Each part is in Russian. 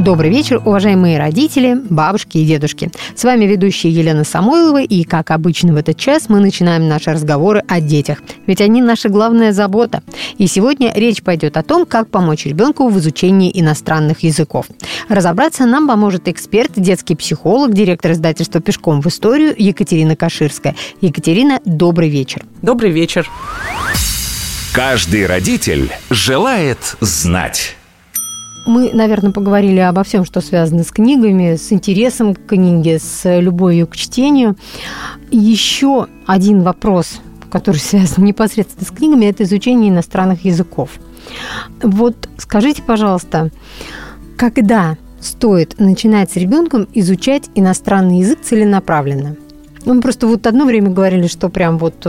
Добрый вечер, уважаемые родители, бабушки и дедушки. С вами ведущая Елена Самойлова, и, как обычно в этот час, мы начинаем наши разговоры о детях. Ведь они наша главная забота. И сегодня речь пойдет о том, как помочь ребенку в изучении иностранных языков. Разобраться нам поможет эксперт, детский психолог, директор издательства «Пешком в историю» Екатерина Каширская. Екатерина, добрый вечер. Добрый вечер. Каждый родитель желает знать. Мы, наверное, поговорили обо всем, что связано с книгами, с интересом к книге, с любовью к чтению. Еще один вопрос, который связан непосредственно с книгами, это изучение иностранных языков. Вот скажите, пожалуйста, когда стоит начинать с ребенком изучать иностранный язык целенаправленно? Ну, мы просто вот одно время говорили, что прям вот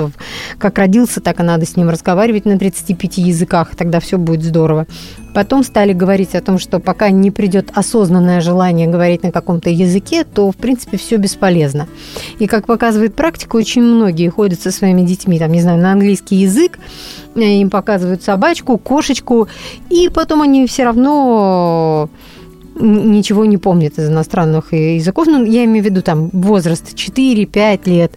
как родился, так и надо с ним разговаривать на 35 языках, тогда все будет здорово. Потом стали говорить о том, что пока не придет осознанное желание говорить на каком-то языке, то, в принципе, все бесполезно. И, как показывает практика, очень многие ходят со своими детьми, там, не знаю, на английский язык, им показывают собачку, кошечку, и потом они все равно ничего не помнит из иностранных языков. Ну, я имею в виду там возраст 4-5 лет.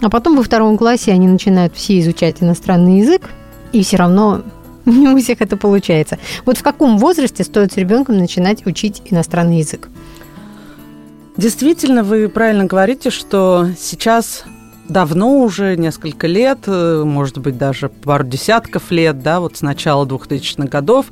А потом во втором классе они начинают все изучать иностранный язык, и все равно не у всех это получается. Вот в каком возрасте стоит с ребенком начинать учить иностранный язык? Действительно, вы правильно говорите, что сейчас давно уже, несколько лет, э, может быть, даже пару десятков лет, да, вот с начала 2000-х годов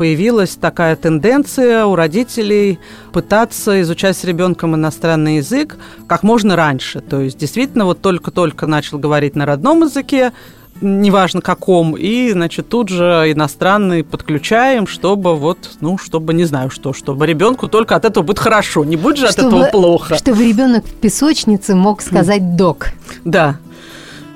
появилась такая тенденция у родителей пытаться изучать с ребенком иностранный язык как можно раньше. То есть, действительно, вот только-только начал говорить на родном языке, неважно каком, и, значит, тут же иностранный подключаем, чтобы вот, ну, чтобы, не знаю что, чтобы ребенку только от этого будет хорошо, не будет же от этого плохо. Чтобы ребенок в песочнице мог сказать «док». Да,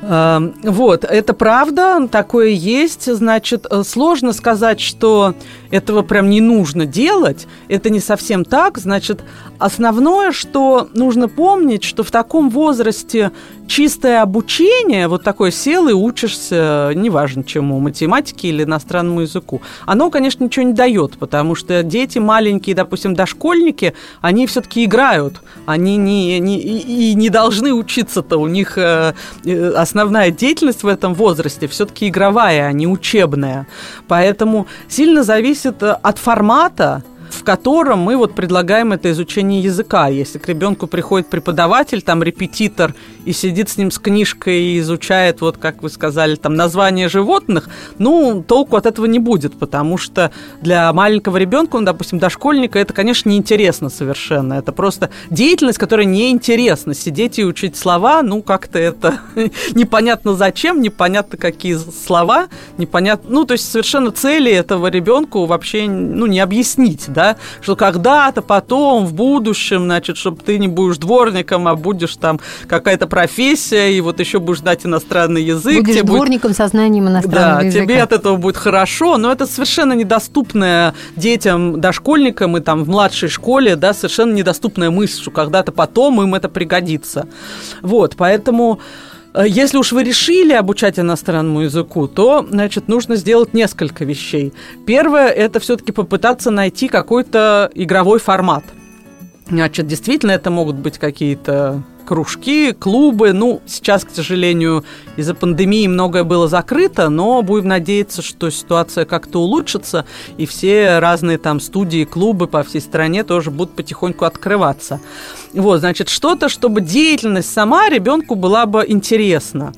вот, это правда, такое есть. Значит, э, сложно сказать, что этого прям не нужно делать. Это не совсем так. Значит, основное, что нужно помнить, что в таком возрасте чистое обучение, вот такое сел и учишься, неважно чему, математике или иностранному языку, оно, конечно, ничего не дает, потому что дети маленькие, допустим, дошкольники, они все-таки играют, они не, не, и не должны учиться-то, у них э, э, основная деятельность в этом возрасте все-таки игровая, а не учебная. Поэтому сильно зависит от формата, в котором мы вот предлагаем это изучение языка. Если к ребенку приходит преподаватель, там репетитор, и сидит с ним с книжкой и изучает, вот как вы сказали, там название животных, ну, толку от этого не будет, потому что для маленького ребенка, ну, допустим, дошкольника, это, конечно, неинтересно совершенно. Это просто деятельность, которая неинтересна. Сидеть и учить слова, ну, как-то это непонятно зачем, непонятно какие слова, непонятно, ну, то есть совершенно цели этого ребенку вообще, ну, не объяснить, да, да, что когда-то потом, в будущем, значит, чтобы ты не будешь дворником, а будешь там какая-то профессия, и вот еще будешь знать иностранный язык. Будешь дворником будет... со знанием иностранного да, языка. тебе от этого будет хорошо, но это совершенно недоступная детям, дошкольникам и там в младшей школе, да, совершенно недоступная мысль, что когда-то потом им это пригодится. Вот, поэтому... Э, если уж вы решили обучать иностранному языку, то, значит, нужно сделать несколько вещей. Первое – это все-таки попытаться найти какой-то игровой формат. Значит, действительно, это могут быть какие-то кружки, клубы. Ну, сейчас, к сожалению, из-за пандемии многое было закрыто, но будем надеяться, что ситуация как-то улучшится, и все разные там студии, клубы по всей стране тоже будут потихоньку открываться. Вот, значит, что-то, чтобы деятельность сама ребенку была бы интересна.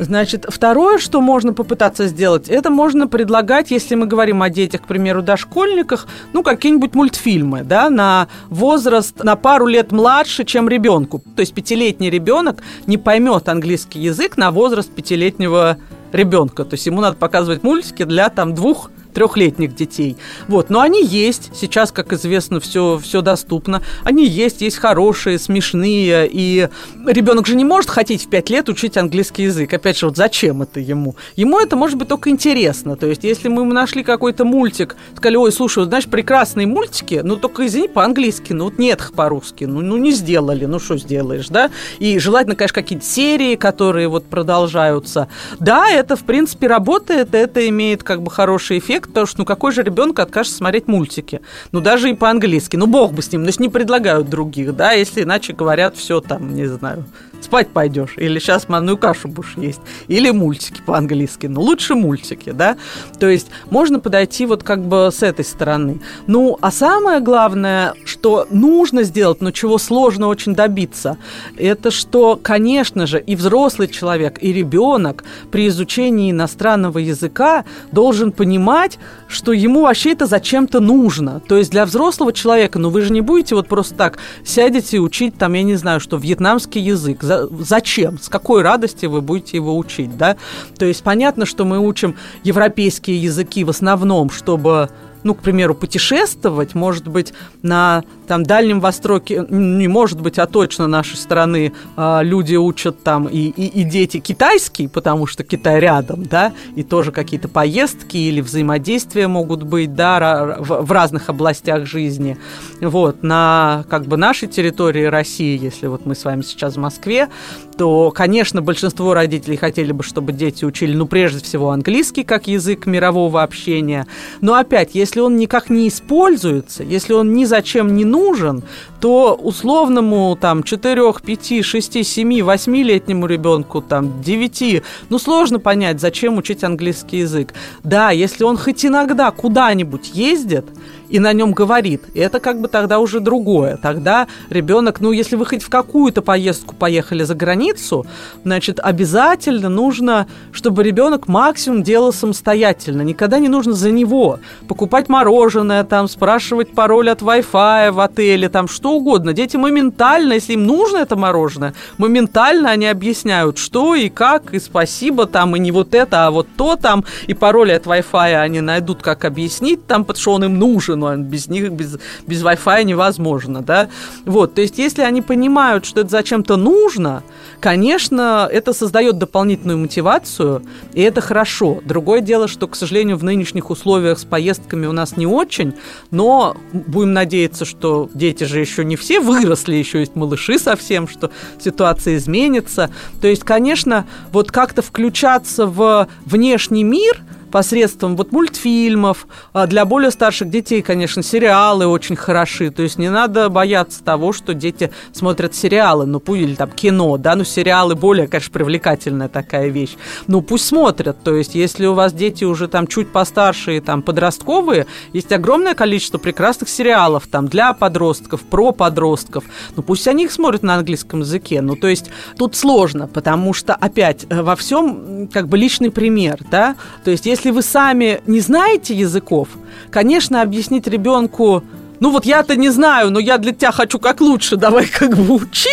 Значит, второе, что можно попытаться сделать, это можно предлагать, если мы говорим о детях, к примеру, дошкольниках, ну, какие-нибудь мультфильмы, да, на возраст, на пару лет младше, чем ребенку. То есть пятилетний ребенок не поймет английский язык на возраст пятилетнего ребенка. То есть ему надо показывать мультики для там двух трехлетних детей. Вот, но они есть. Сейчас, как известно, все, все доступно. Они есть, есть хорошие, смешные. И ребенок же не может хотеть в пять лет учить английский язык. Опять же, вот зачем это ему? Ему это может быть только интересно. То есть, если мы нашли какой-то мультик, сказали, ой, слушай, знаешь, прекрасные мультики, ну только извини, по-английски, ну вот нет их по-русски, ну, ну не сделали, ну что сделаешь, да? И желательно, конечно, какие-то серии, которые вот продолжаются. Да, это, в принципе, работает, это имеет как бы хороший эффект, потому что, ну, какой же ребенок откажется смотреть мультики? Ну, даже и по-английски. Ну, бог бы с ним, значит, не предлагают других, да, если иначе говорят, все там, не знаю, спать пойдешь, или сейчас манную кашу будешь есть, или мультики по-английски, но лучше мультики, да, то есть можно подойти вот как бы с этой стороны. Ну, а самое главное, что нужно сделать, но чего сложно очень добиться, это что, конечно же, и взрослый человек, и ребенок при изучении иностранного языка должен понимать, что ему вообще это зачем-то нужно. То есть для взрослого человека, ну вы же не будете вот просто так сядете и учить там, я не знаю, что вьетнамский язык за, зачем, с какой радости вы будете его учить, да? То есть понятно, что мы учим европейские языки в основном, чтобы ну, к примеру, путешествовать, может быть, на там Дальнем Востоке, не может быть, а точно нашей страны э, люди учат там и, и, и дети китайский, потому что Китай рядом, да, и тоже какие-то поездки или взаимодействия могут быть, да, в, в разных областях жизни. Вот, на как бы нашей территории России, если вот мы с вами сейчас в Москве, то, конечно, большинство родителей хотели бы, чтобы дети учили, ну, прежде всего, английский как язык мирового общения. Но опять, если он никак не используется, если он ни зачем не нужен, то условному там 4, 5, 6, 7, 8-летнему ребенку, там 9, ну сложно понять, зачем учить английский язык. Да, если он хоть иногда куда-нибудь ездит, и на нем говорит. Это как бы тогда уже другое. Тогда ребенок, ну, если вы хоть в какую-то поездку поехали за границу, значит, обязательно нужно, чтобы ребенок максимум делал самостоятельно. Никогда не нужно за него покупать мороженое, там, спрашивать пароль от Wi-Fi в отеле, там, что угодно. Дети моментально, если им нужно это мороженое, моментально они объясняют, что и как, и спасибо там, и не вот это, а вот то там, и пароль от Wi-Fi они найдут, как объяснить там, потому что он им нужен, ну, без них, без, без Wi-Fi невозможно, да. Вот, то есть, если они понимают, что это зачем-то нужно, конечно, это создает дополнительную мотивацию, и это хорошо. Другое дело, что, к сожалению, в нынешних условиях с поездками у нас не очень, но будем надеяться, что дети же еще не все выросли, еще есть малыши совсем, что ситуация изменится. То есть, конечно, вот как-то включаться в внешний мир – посредством вот мультфильмов. А для более старших детей, конечно, сериалы очень хороши. То есть не надо бояться того, что дети смотрят сериалы, ну пусть или там кино, да, ну сериалы более, конечно, привлекательная такая вещь. Ну пусть смотрят. То есть если у вас дети уже там чуть постарше и там подростковые, есть огромное количество прекрасных сериалов там для подростков, про подростков. Ну пусть они их смотрят на английском языке. Ну то есть тут сложно, потому что опять э, во всем как бы личный пример, да. То есть если если вы сами не знаете языков, конечно, объяснить ребенку, ну вот я-то не знаю, но я для тебя хочу как лучше, давай как бы учи,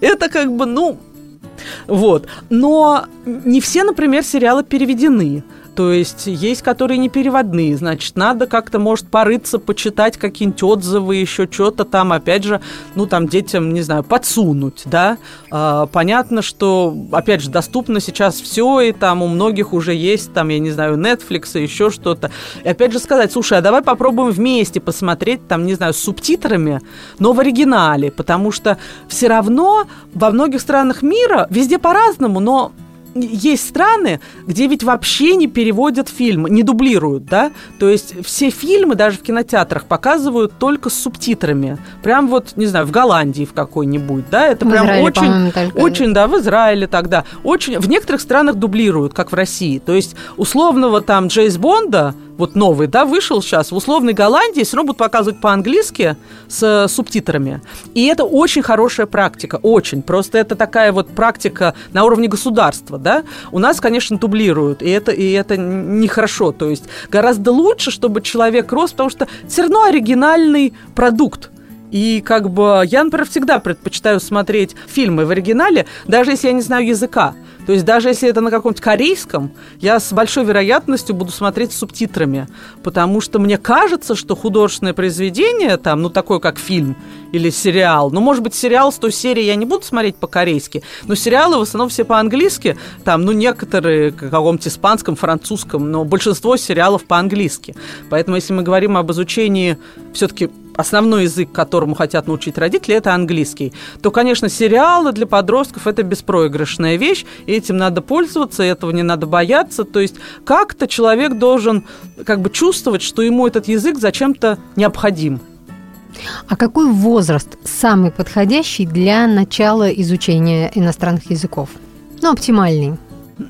это как бы, ну, вот. Но не все, например, сериалы переведены. То есть есть, которые не переводные, значит, надо как-то, может, порыться, почитать какие-нибудь отзывы, еще что-то там, опять же, ну, там, детям, не знаю, подсунуть, да. А, понятно, что, опять же, доступно сейчас все, и там у многих уже есть, там, я не знаю, Netflix и еще что-то. И опять же сказать, слушай, а давай попробуем вместе посмотреть, там, не знаю, с субтитрами, но в оригинале, потому что все равно во многих странах мира везде по-разному, но есть страны, где ведь вообще не переводят фильм, не дублируют, да? То есть все фильмы даже в кинотеатрах показывают только с субтитрами. Прям вот, не знаю, в Голландии в какой-нибудь, да? Это в прям Израиле, очень, очень, да, в Израиле тогда. Очень, в некоторых странах дублируют, как в России. То есть условного там Джейс Бонда вот новый, да, вышел сейчас, в условной Голландии все равно будут показывать по-английски с э, субтитрами. И это очень хорошая практика, очень. Просто это такая вот практика на уровне государства, да. У нас, конечно, дублируют, и это, и это нехорошо. То есть гораздо лучше, чтобы человек рос, потому что все равно оригинальный продукт. И как бы я, например, всегда предпочитаю смотреть фильмы в оригинале, даже если я не знаю языка. То есть даже если это на каком-то корейском, я с большой вероятностью буду смотреть с субтитрами, потому что мне кажется, что художественное произведение, там, ну, такое как фильм или сериал, ну, может быть, сериал с той серии я не буду смотреть по-корейски, но сериалы в основном все по-английски, там, ну, некоторые каком-то испанском, французском, но большинство сериалов по-английски. Поэтому, если мы говорим об изучении все-таки основной язык, которому хотят научить родители, это английский, то, конечно, сериалы для подростков – это беспроигрышная вещь, и этим надо пользоваться, этого не надо бояться. То есть как-то человек должен как бы чувствовать, что ему этот язык зачем-то необходим. А какой возраст самый подходящий для начала изучения иностранных языков? Ну, оптимальный.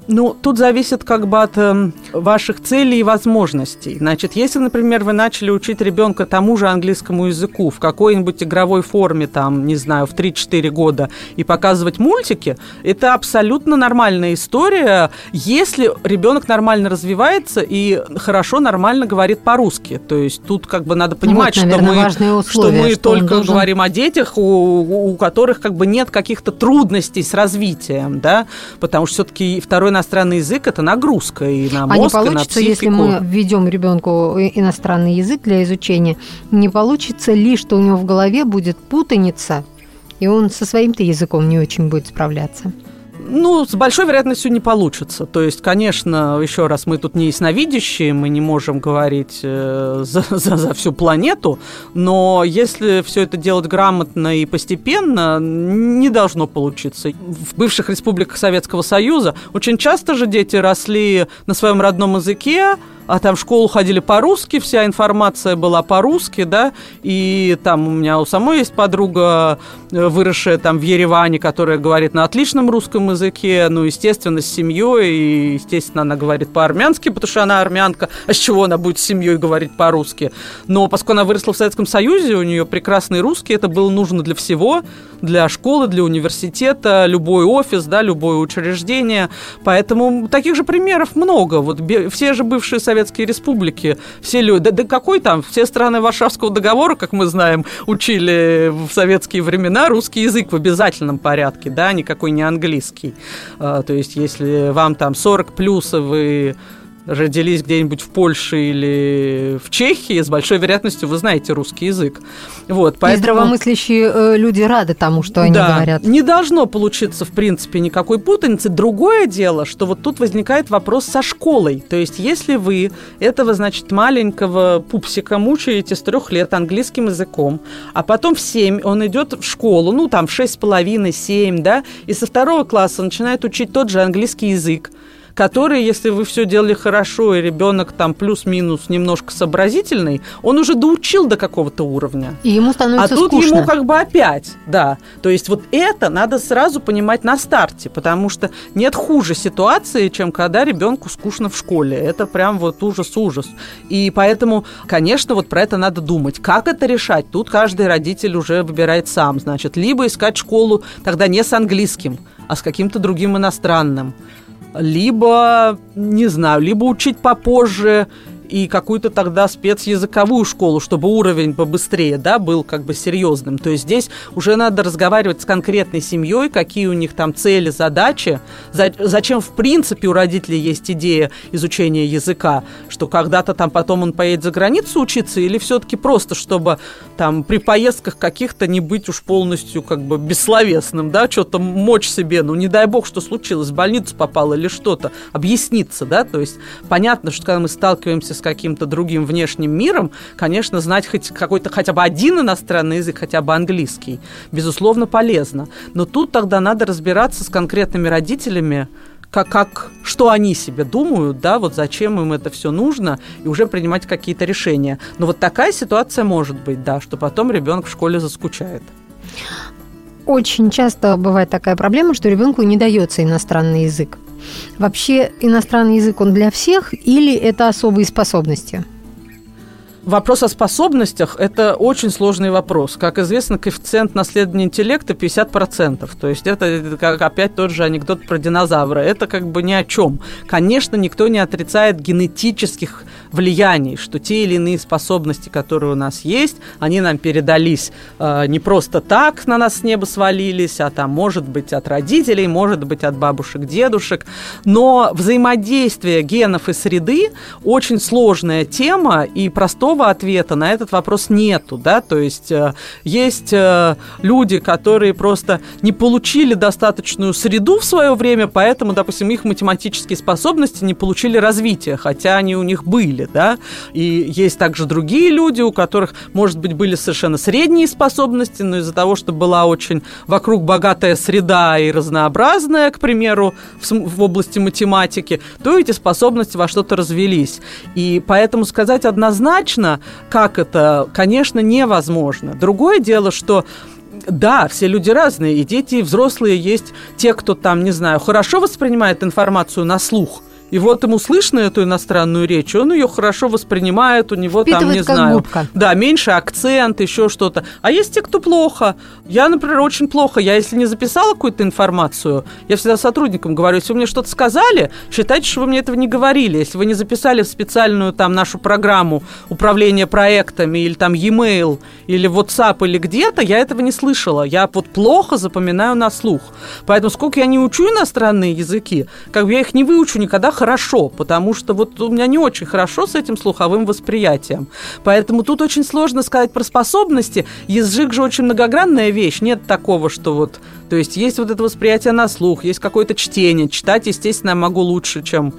Ну, тут зависит как бы от э, ваших целей и возможностей. Значит, если, например, вы начали учить ребенка тому же английскому языку в какой-нибудь игровой форме, там, не знаю, в 3-4 года, и показывать мультики, это абсолютно нормальная история, если ребенок нормально развивается и хорошо, нормально говорит по-русски. То есть тут как бы надо понимать, вот, наверное, что, мы, условия, что мы что только должен... говорим о детях, у, у которых как бы нет каких-то трудностей с развитием, да, потому что все-таки второй второй иностранный язык это нагрузка и на мозг, а не получится, и на если мы введем ребенку иностранный язык для изучения, не получится ли, что у него в голове будет путаница, и он со своим-то языком не очень будет справляться? Ну, с большой вероятностью не получится. То есть, конечно, еще раз, мы тут не ясновидящие, мы не можем говорить э, за, за, за всю планету, но если все это делать грамотно и постепенно, не должно получиться. В бывших республиках Советского Союза очень часто же дети росли на своем родном языке, а там в школу ходили по-русски, вся информация была по-русски, да, и там у меня у самой есть подруга, э, выросшая там в Ереване, которая говорит на отличном русском языке, ну, естественно, с семьей, и, естественно, она говорит по-армянски, потому что она армянка, а с чего она будет с семьей говорить по-русски? Но поскольку она выросла в Советском Союзе, у нее прекрасный русский, это было нужно для всего, для школы, для университета, любой офис, да, любое учреждение, поэтому таких же примеров много, вот все же бывшие советские советские республики. Все люди, да, да какой там, все страны Варшавского договора, как мы знаем, учили в советские времена русский язык в обязательном порядке, да, никакой не английский. А, то есть, если вам там 40 плюс, вы родились где-нибудь в Польше или в Чехии, с большой вероятностью вы знаете русский язык. Вот, поэтому... И здравомыслящие э, люди рады тому, что они да, говорят. Не должно получиться, в принципе, никакой путаницы. Другое дело, что вот тут возникает вопрос со школой. То есть, если вы этого, значит, маленького пупсика мучаете с трех лет английским языком, а потом в семь он идет в школу, ну, там, в шесть с половиной, семь, да, и со второго класса начинает учить тот же английский язык, который, если вы все делали хорошо, и ребенок там плюс-минус немножко сообразительный, он уже доучил до какого-то уровня. И ему становится А тут скучно. ему как бы опять, да. То есть вот это надо сразу понимать на старте, потому что нет хуже ситуации, чем когда ребенку скучно в школе. Это прям вот ужас-ужас. И поэтому, конечно, вот про это надо думать. Как это решать? Тут каждый родитель уже выбирает сам. Значит, либо искать школу тогда не с английским, а с каким-то другим иностранным либо, не знаю, либо учить попозже и какую-то тогда спецязыковую школу, чтобы уровень побыстрее, да, был как бы серьезным. То есть здесь уже надо разговаривать с конкретной семьей, какие у них там цели, задачи, за, зачем в принципе у родителей есть идея изучения языка, что когда-то там потом он поедет за границу учиться или все-таки просто, чтобы там при поездках каких-то не быть уж полностью как бы бессловесным, да, что-то мочь себе, ну не дай бог, что случилось, в больницу попал или что-то, объясниться, да, то есть понятно, что когда мы сталкиваемся с каким-то другим внешним миром, конечно, знать хоть какой-то хотя бы один иностранный язык, хотя бы английский, безусловно, полезно. Но тут тогда надо разбираться с конкретными родителями, как, как, что они себе думают, да, вот зачем им это все нужно, и уже принимать какие-то решения. Но вот такая ситуация может быть, да, что потом ребенок в школе заскучает. Очень часто бывает такая проблема, что ребенку не дается иностранный язык. Вообще иностранный язык он для всех или это особые способности? Вопрос о способностях – это очень сложный вопрос. Как известно, коэффициент наследования интеллекта 50%. То есть это как опять тот же анекдот про динозавра. Это как бы ни о чем. Конечно, никто не отрицает генетических влияний, что те или иные способности, которые у нас есть, они нам передались э, не просто так на нас с неба свалились, а там, может быть, от родителей, может быть, от бабушек, дедушек. Но взаимодействие генов и среды очень сложная тема, и простого ответа на этот вопрос нету, да, то есть э, есть э, люди, которые просто не получили достаточную среду в свое время, поэтому, допустим, их математические способности не получили развития, хотя они у них были, да, и есть также другие люди, у которых, может быть, были совершенно средние способности, но из-за того, что была очень вокруг богатая среда и разнообразная, к примеру, в, в области математики, то эти способности во что-то развелись. И поэтому сказать однозначно, как это, конечно, невозможно. Другое дело, что да, все люди разные, и дети, и взрослые есть те, кто там, не знаю, хорошо воспринимает информацию на слух, и вот ему слышно эту иностранную речь, он ее хорошо воспринимает, у него Впитывает там, не знаю, губка. да, меньше акцент, еще что-то. А есть те, кто плохо. Я, например, очень плохо. Я, если не записала какую-то информацию, я всегда сотрудникам говорю, если вы мне что-то сказали, считайте, что вы мне этого не говорили. Если вы не записали в специальную там нашу программу управления проектами или там e-mail или WhatsApp или где-то, я этого не слышала. Я вот плохо запоминаю на слух. Поэтому сколько я не учу иностранные языки, как бы я их не выучу никогда хорошо, потому что вот у меня не очень хорошо с этим слуховым восприятием. Поэтому тут очень сложно сказать про способности. Язык же очень многогранная вещь. Нет такого, что вот... То есть есть вот это восприятие на слух, есть какое-то чтение. Читать, естественно, я могу лучше, чем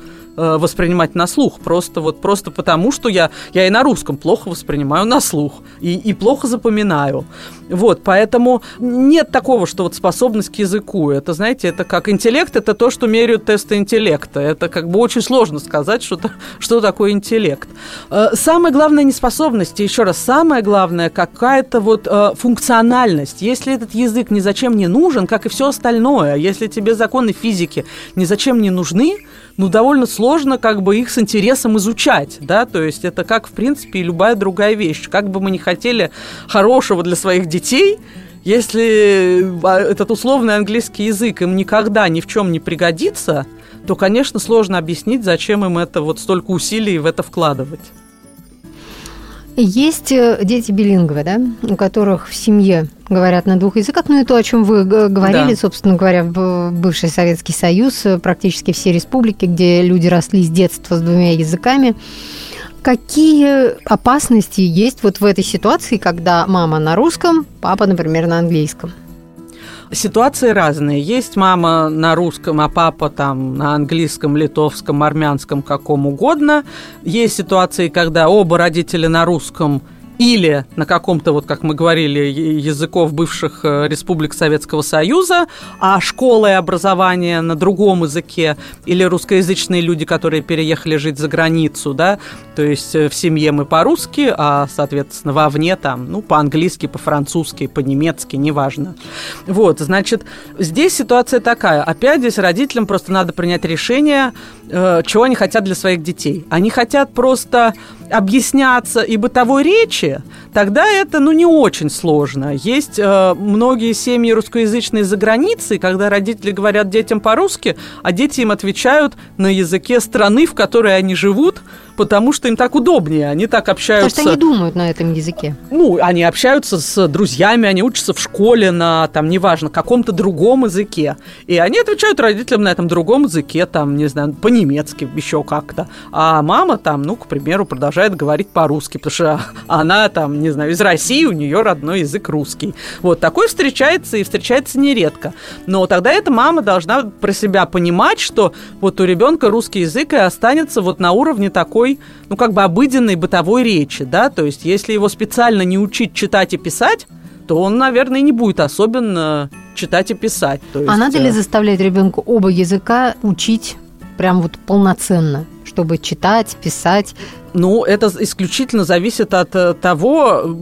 воспринимать на слух. Просто вот просто потому, что я, я и на русском плохо воспринимаю на слух. И, и плохо запоминаю. Вот, поэтому нет такого, что вот способность к языку. Это, знаете, это как интеллект, это то, что меряют тесты интеллекта. Это как бы очень сложно сказать, что, что такое интеллект. Э, Самое главное не способности, еще раз, самое главное какая-то вот э, функциональность. Если этот язык ни зачем не нужен, как и все остальное, если тебе законы физики ни зачем не нужны, ну, довольно сложно как бы их с интересом изучать, да, то есть это как, в принципе, и любая другая вещь. Как бы мы ни хотели хорошего для своих детей, если а, этот условный английский язык им никогда ни в чем не пригодится, то, конечно, сложно объяснить, зачем им это вот столько усилий в это вкладывать. Есть э, дети билингвы, да, у которых в семье говорят на двух языках, ну и то, о чем вы говорили, Да. собственно говоря, в бывший Советский Союз, э, практически все республики, где люди росли с детства с двумя языками. Какие опасности есть вот в этой ситуации, когда мама на русском, папа, например, на английском? Ситуации разные. Есть мама на русском, а папа там на английском, литовском, армянском, каком угодно. Есть ситуации, когда оба родителя на русском или на каком-то, вот как мы говорили, языков бывших э, республик Советского Союза, а школа и образование на другом языке, или русскоязычные люди, которые переехали жить за границу, да, то есть э, в семье мы по-русски, а, соответственно, вовне там, ну, по-английски, по-французски, по-немецки, неважно. Вот, значит, здесь ситуация такая. Опять здесь родителям просто надо принять решение, э, чего они хотят для своих детей. Они хотят просто объясняться и бытовой речи, тогда это, ну, не очень сложно. Есть э, многие семьи русскоязычные за границей, когда родители говорят детям по-русски, а дети им отвечают на языке страны, в которой они живут, потому что им так удобнее, они так Потому общаются. что они думают на этом языке. Ну, они общаются с друзьями, они учатся в школе на, там, неважно, каком-то другом языке. И они отвечают родителям на этом другом языке, там, не знаю, по-немецки, еще как-то. А мама там, ну, к примеру, продолжает говорить по-русски, потому что она там, не знаю, из России, у нее родной язык русский. Вот, такой встречается и встречается нередко. Но тогда эта мама должна про себя понимать, что вот у ребенка русский язык и останется вот на уровне такой, ну, как бы обыденной бытовой речи, да, то есть если его специально не учить читать и писать, то он, наверное, не будет особенно читать и писать. То А есть, надо ли э, заставлять ребенка оба языка учить прям вот полноценно, чтобы читать, писать? Ну, это исключительно зависит от э, того,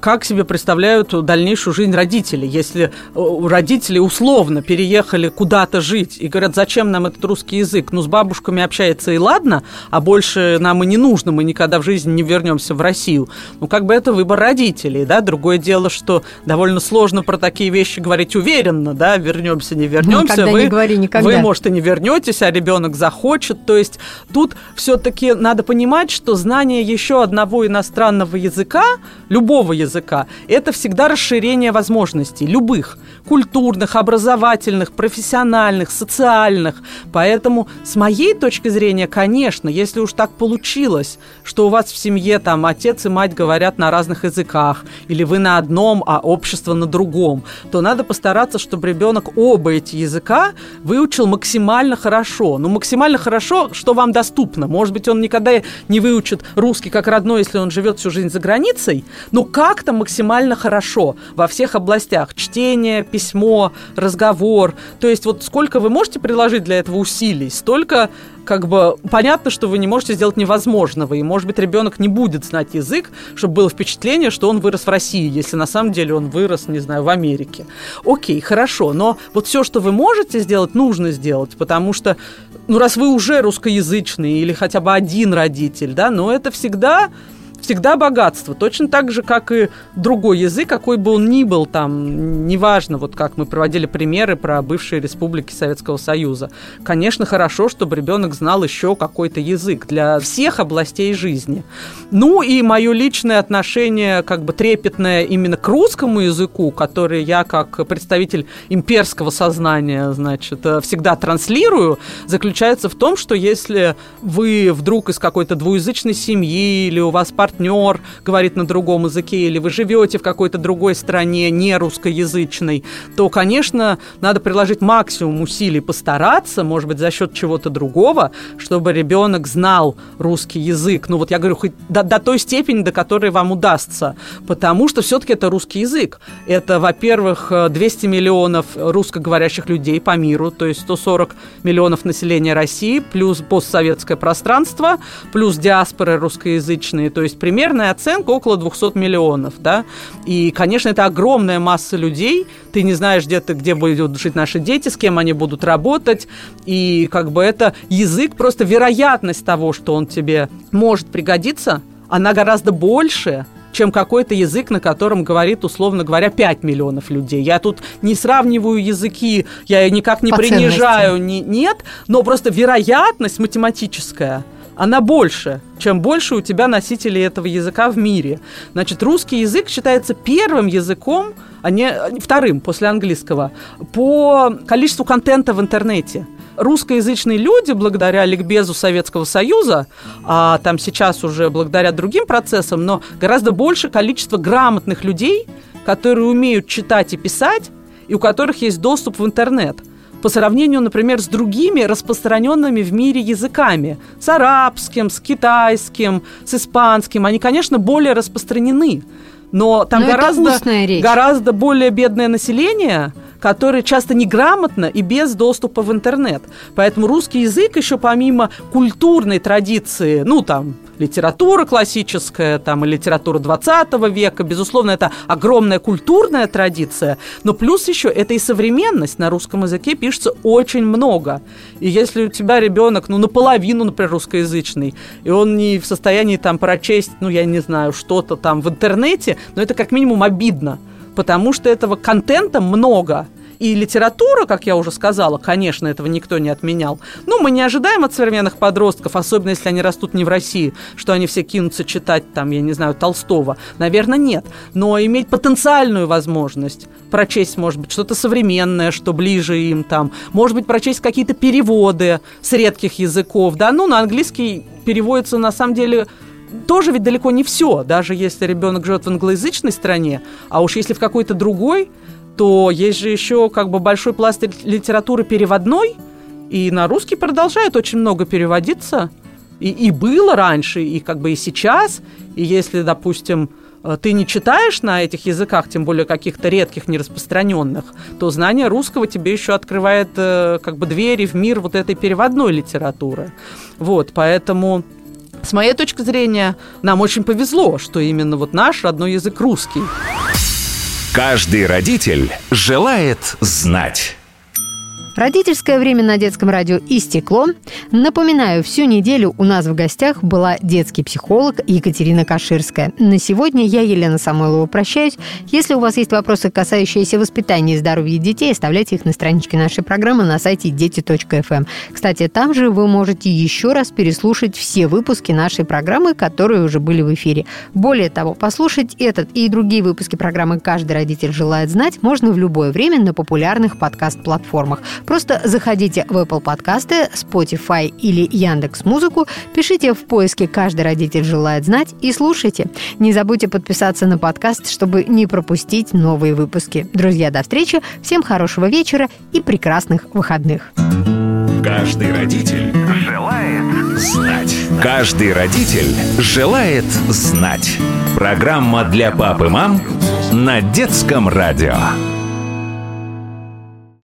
как себе представляют дальнейшую жизнь родители. Если э, родители условно переехали куда-то жить и говорят, зачем нам этот русский язык? Ну, с бабушками общается и ладно, а больше нам и не нужно, мы никогда в жизни не вернемся в Россию. Ну, как бы это выбор родителей, да. Другое дело, что довольно сложно про такие вещи говорить уверенно, да, вернемся, не вернемся. Никогда вы, не говори никогда. Вы, может, и не вернетесь, а ребенок захочет. То есть тут все-таки надо понимать, что что знание еще одного иностранного языка, любого языка, это всегда расширение возможностей, любых, культурных, образовательных, профессиональных, социальных. Поэтому, с моей точки зрения, конечно, если уж так получилось, что у вас в семье там отец и мать говорят на разных языках, или вы на одном, а общество на другом, то надо постараться, чтобы ребенок оба эти языка выучил максимально хорошо. Ну, максимально хорошо, что вам доступно. Может быть, он никогда не выучит русский как родной, если он живет всю жизнь за границей, но как-то максимально хорошо во всех областях. Чтение, письмо, разговор. То есть вот сколько вы можете приложить для этого усилий, столько как бы понятно, что вы не можете сделать невозможного, и, может быть, ребенок не будет знать язык, чтобы было впечатление, что он вырос в России, если на самом деле он вырос, не знаю, в Америке. Окей, хорошо, но вот все, что вы можете сделать, нужно сделать, потому что, ну, раз вы уже русскоязычный или хотя бы один родитель, да, но это всегда всегда богатство. Точно так же, как и другой язык, какой бы он ни был, там, неважно, вот как мы проводили примеры про бывшие республики Советского Союза. Конечно, хорошо, чтобы ребенок знал еще какой-то язык для всех областей жизни. Ну и мое личное отношение, как бы трепетное именно к русскому языку, который я как представитель имперского сознания, значит, э, всегда транслирую, заключается в том, что если вы вдруг из какой-то двуязычной семьи или у вас партнер партнер говорит на другом языке, или вы живете в какой-то другой стране, не русскоязычной, то, конечно, надо приложить максимум усилий, постараться, может быть, за счет чего-то другого, чтобы ребенок знал русский язык. Ну вот я говорю, хоть до, до той степени, до которой вам удастся, потому что все-таки это русский язык. Это, во-первых, 200 миллионов русскоговорящих людей по миру, то есть 140 миллионов населения России, плюс постсоветское пространство, плюс диаспоры русскоязычные, то есть примерная оценка около 200 миллионов, да, и, конечно, это огромная масса людей, ты не знаешь, где ты, где будут жить наши дети, с кем они будут работать, и как бы это язык, просто вероятность того, что он тебе может пригодиться, она гораздо больше, чем какой-то язык, на котором говорит, условно говоря, 5 миллионов людей. Я тут не сравниваю языки, я никак не По принижаю, не, нет, но просто вероятность математическая – она больше, чем больше у тебя носителей этого языка в мире. Значит, русский язык считается первым языком, а не вторым после английского, по количеству контента в интернете русскоязычные люди, благодаря ликбезу Советского Союза, а там сейчас уже благодаря другим процессам, но гораздо больше количество грамотных людей, которые умеют читать и писать, и у которых есть доступ в интернет – по сравнению, например, с другими распространенными в мире языками, с арабским, с китайским, с испанским, они, конечно, более распространены. Но там но гораздо, гораздо более бедное население, которое часто неграмотно и без доступа в интернет. Поэтому русский язык еще помимо культурной традиции, ну там литература классическая, там, и литература 20 века, безусловно, это огромная культурная традиция, но плюс еще это и современность. На русском языке пишется очень много. И если у тебя ребенок, ну, наполовину, например, русскоязычный, и он не в состоянии там прочесть, ну, я не знаю, что-то там в интернете, но это как минимум обидно, потому что этого контента много – и литература, как я уже сказала, конечно, этого никто не отменял. Но мы не ожидаем от современных подростков, особенно если они растут не в России, что они все кинутся читать, там, я не знаю, Толстого. Наверное, нет. Но иметь потенциальную возможность прочесть, может быть, что-то современное, что ближе им там. Может быть, прочесть какие-то переводы с редких языков. Да, ну, на английский переводится, на самом деле, тоже ведь далеко не все, даже если ребенок живет в англоязычной стране, а уж если в какой-то другой, то есть же еще как бы большой пласт литературы переводной, и на русский продолжает очень много переводиться. И, и было раньше, и как бы и сейчас. И если, допустим, э, ты не читаешь на этих языках, тем более каких-то редких, нераспространенных, то знание русского тебе еще открывает э, как бы двери в мир вот этой переводной литературы. Вот, поэтому с моей точки зрения, нам очень повезло, что именно вот наш родной язык русский. Каждый родитель желает знать. Родительское время на детском радио истекло. Напоминаю, всю неделю у нас в гостях была детский психолог Екатерина Каширская. На сегодня я, Елена Самойлова, прощаюсь. Если у вас есть вопросы, касающиеся воспитания и здоровья детей, оставляйте их на страничке нашей программы на сайте дети.фм. Эм. Кстати, там же вы можете еще раз переслушать все выпуски нашей программы, которые уже были в эфире. Более того, послушать этот и другие выпуски программы «Каждый родитель желает знать» можно в любое время на популярных подкаст-платформах. Просто заходите в Apple подкасты, Spotify или Яндекс Музыку, пишите в поиске «Каждый родитель желает знать» и слушайте. Не забудьте подписаться на подкаст, чтобы не пропустить новые выпуски. Друзья, до встречи, всем хорошего вечера и прекрасных выходных. Каждый родитель желает знать. Каждый родитель желает знать. Программа для пап и мам на детском радио.